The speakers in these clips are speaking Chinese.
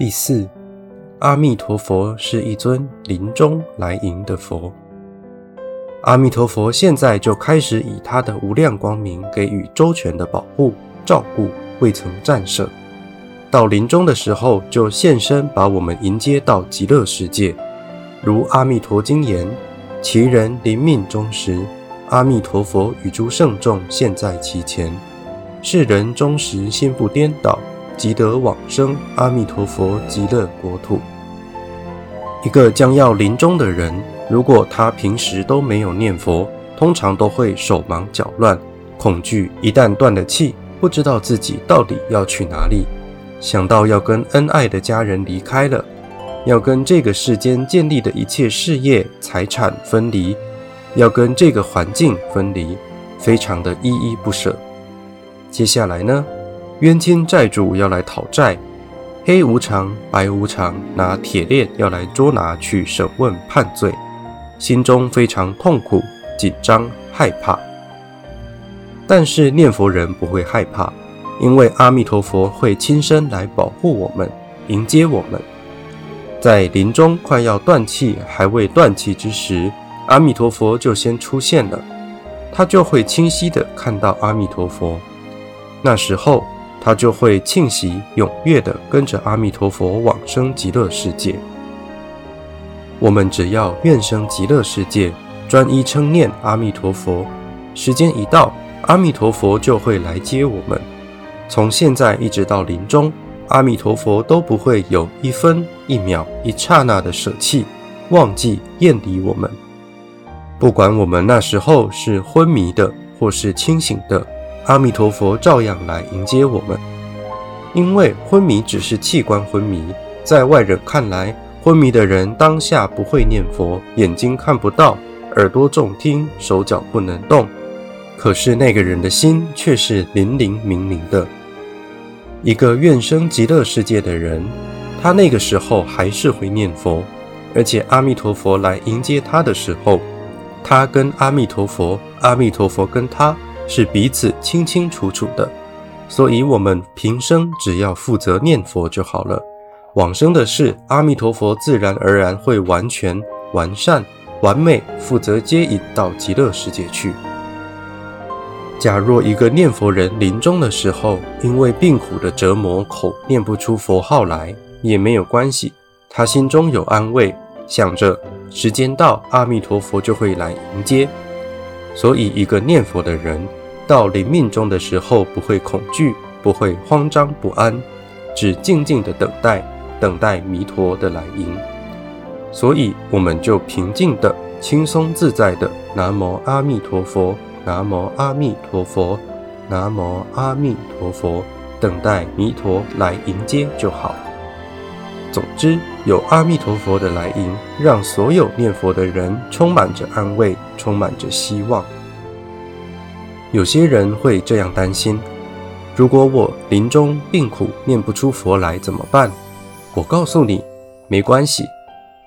第四，阿弥陀佛是一尊临终来迎的佛。阿弥陀佛现在就开始以他的无量光明给予周全的保护、照顾，未曾战胜。到临终的时候，就现身把我们迎接到极乐世界。如《阿弥陀经》言：“其人临命终时，阿弥陀佛与诸圣众现，在其前。世人终时心不颠倒。”即得往生阿弥陀佛极乐国土。一个将要临终的人，如果他平时都没有念佛，通常都会手忙脚乱，恐惧一旦断了气，不知道自己到底要去哪里。想到要跟恩爱的家人离开了，要跟这个世间建立的一切事业财产分离，要跟这个环境分离，非常的依依不舍。接下来呢？冤亲债主要来讨债，黑无常、白无常拿铁链要来捉拿去审问判罪，心中非常痛苦、紧张、害怕。但是念佛人不会害怕，因为阿弥陀佛会亲身来保护我们、迎接我们。在临终快要断气、还未断气之时，阿弥陀佛就先出现了，他就会清晰的看到阿弥陀佛。那时候。他就会庆喜踊跃地跟着阿弥陀佛往生极乐世界。我们只要愿生极乐世界，专一称念阿弥陀佛，时间一到，阿弥陀佛就会来接我们。从现在一直到临终，阿弥陀佛都不会有一分一秒、一刹那的舍弃、忘记、厌离我们。不管我们那时候是昏迷的，或是清醒的。阿弥陀佛照样来迎接我们，因为昏迷只是器官昏迷，在外人看来，昏迷的人当下不会念佛，眼睛看不到，耳朵重听，手脚不能动。可是那个人的心却是灵灵明明的。一个愿生极乐世界的人，他那个时候还是会念佛，而且阿弥陀佛来迎接他的时候，他跟阿弥陀佛，阿弥陀佛跟他。是彼此清清楚楚的，所以我们平生只要负责念佛就好了。往生的事，阿弥陀佛自然而然会完全完善、完美，负责接引到极乐世界去。假若一个念佛人临终的时候，因为病苦的折磨，口念不出佛号来，也没有关系，他心中有安慰，想着时间到，阿弥陀佛就会来迎接。所以，一个念佛的人。到临命终的时候，不会恐惧，不会慌张不安，只静静的等待，等待弥陀的来迎。所以，我们就平静的、轻松自在的“南无阿弥陀佛，南无阿弥陀佛，南无阿弥陀佛”，等待弥陀来迎接就好。总之，有阿弥陀佛的来迎，让所有念佛的人充满着安慰，充满着希望。有些人会这样担心：如果我临终病苦念不出佛来怎么办？我告诉你，没关系，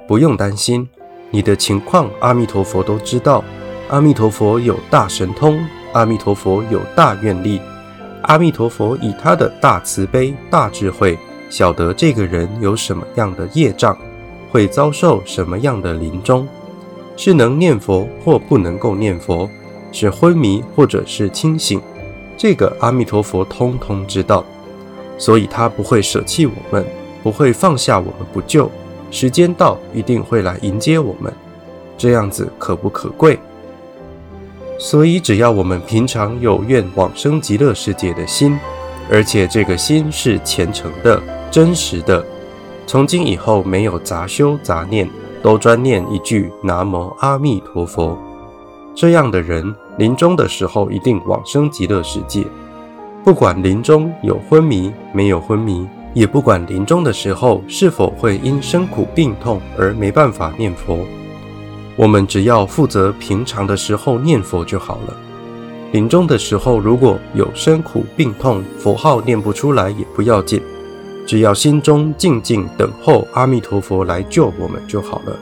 不用担心。你的情况，阿弥陀佛都知道。阿弥陀佛有大神通，阿弥陀佛有大愿力，阿弥陀佛以他的大慈悲、大智慧，晓得这个人有什么样的业障，会遭受什么样的临终，是能念佛或不能够念佛。是昏迷或者是清醒，这个阿弥陀佛通通知道，所以他不会舍弃我们，不会放下我们不救。时间到，一定会来迎接我们。这样子可不可贵？所以只要我们平常有愿往生极乐世界的心，而且这个心是虔诚的、真实的，从今以后没有杂修杂念，都专念一句南无阿弥陀佛。这样的人。临终的时候一定往生极乐世界，不管临终有昏迷没有昏迷，也不管临终的时候是否会因生苦病痛而没办法念佛，我们只要负责平常的时候念佛就好了。临终的时候如果有生苦病痛，佛号念不出来也不要紧，只要心中静静等候阿弥陀佛来救我们就好了。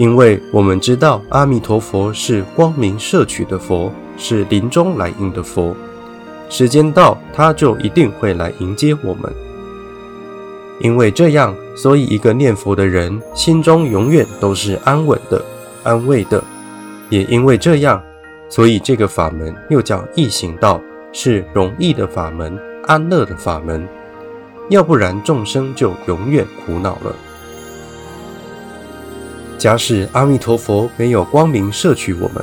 因为我们知道阿弥陀佛是光明摄取的佛，是临终来迎的佛。时间到，他就一定会来迎接我们。因为这样，所以一个念佛的人心中永远都是安稳的、安慰的。也因为这样，所以这个法门又叫易行道，是容易的法门、安乐的法门。要不然众生就永远苦恼了。假使阿弥陀佛没有光明摄取我们，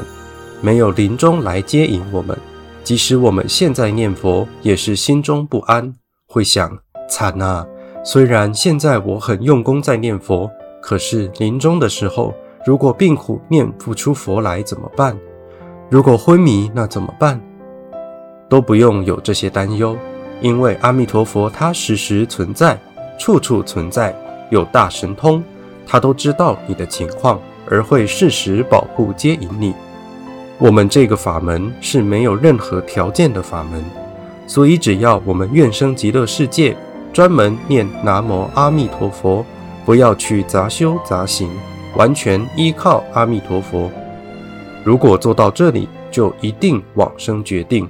没有临终来接引我们，即使我们现在念佛，也是心中不安，会想：惨啊！虽然现在我很用功在念佛，可是临终的时候，如果病苦念不出佛来怎么办？如果昏迷那怎么办？都不用有这些担忧，因为阿弥陀佛他时时存在，处处存在，有大神通，他都知道你的情况，而会适时保护接引你。我们这个法门是没有任何条件的法门，所以只要我们愿生极乐世界。专门念南无阿弥陀佛，不要去杂修杂行，完全依靠阿弥陀佛。如果做到这里，就一定往生决定。